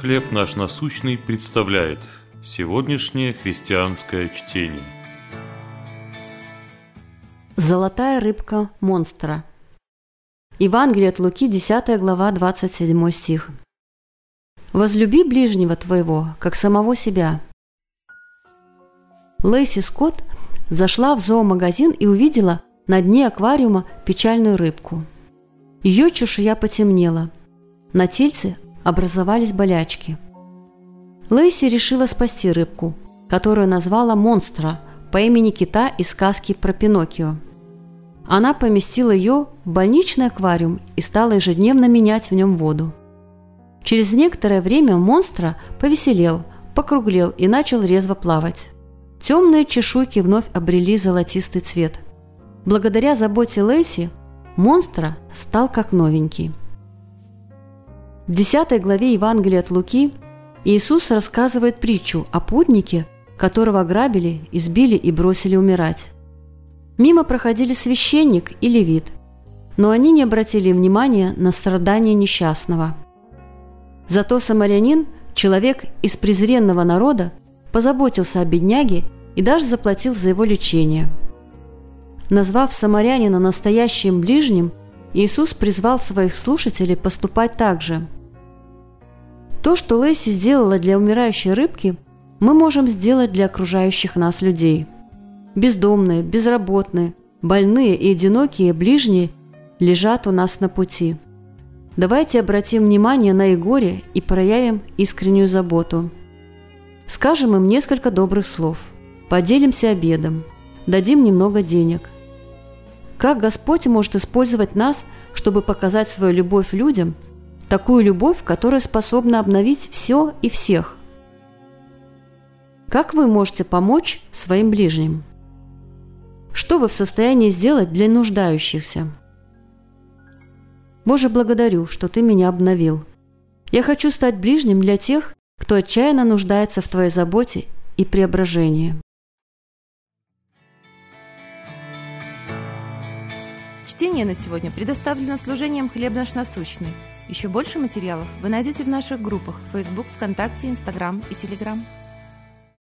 «Хлеб наш насущный» представляет сегодняшнее христианское чтение. Золотая рыбка монстра. Евангелие от Луки, 10 глава, 27 стих. «Возлюби ближнего твоего, как самого себя». Лейси Скотт зашла в зоомагазин и увидела на дне аквариума печальную рыбку. Ее чешуя потемнела. На тельце образовались болячки. Лейси решила спасти рыбку, которую назвала «Монстра» по имени кита из сказки про Пиноккио. Она поместила ее в больничный аквариум и стала ежедневно менять в нем воду. Через некоторое время монстра повеселел, покруглел и начал резво плавать. Темные чешуйки вновь обрели золотистый цвет. Благодаря заботе Лейси монстра стал как новенький. В 10 главе Евангелия от Луки Иисус рассказывает притчу о путнике, которого ограбили, избили и бросили умирать. Мимо проходили священник и левит, но они не обратили внимания на страдания несчастного. Зато самарянин, человек из презренного народа, позаботился о бедняге и даже заплатил за его лечение. Назвав самарянина настоящим ближним, Иисус призвал своих слушателей поступать так же – то, что Лэйси сделала для умирающей рыбки, мы можем сделать для окружающих нас людей. Бездомные, безработные, больные и одинокие ближние лежат у нас на пути. Давайте обратим внимание на их и проявим искреннюю заботу. Скажем им несколько добрых слов, поделимся обедом, дадим немного денег. Как Господь может использовать нас, чтобы показать свою любовь людям – Такую любовь, которая способна обновить все и всех. Как вы можете помочь своим ближним? Что вы в состоянии сделать для нуждающихся? Боже, благодарю, что Ты меня обновил. Я хочу стать ближним для тех, кто отчаянно нуждается в Твоей заботе и преображении. Чтение на сегодня предоставлено служением «Хлеб наш насущный». Еще больше материалов вы найдете в наших группах Facebook, ВКонтакте, Инстаграм и Телеграм.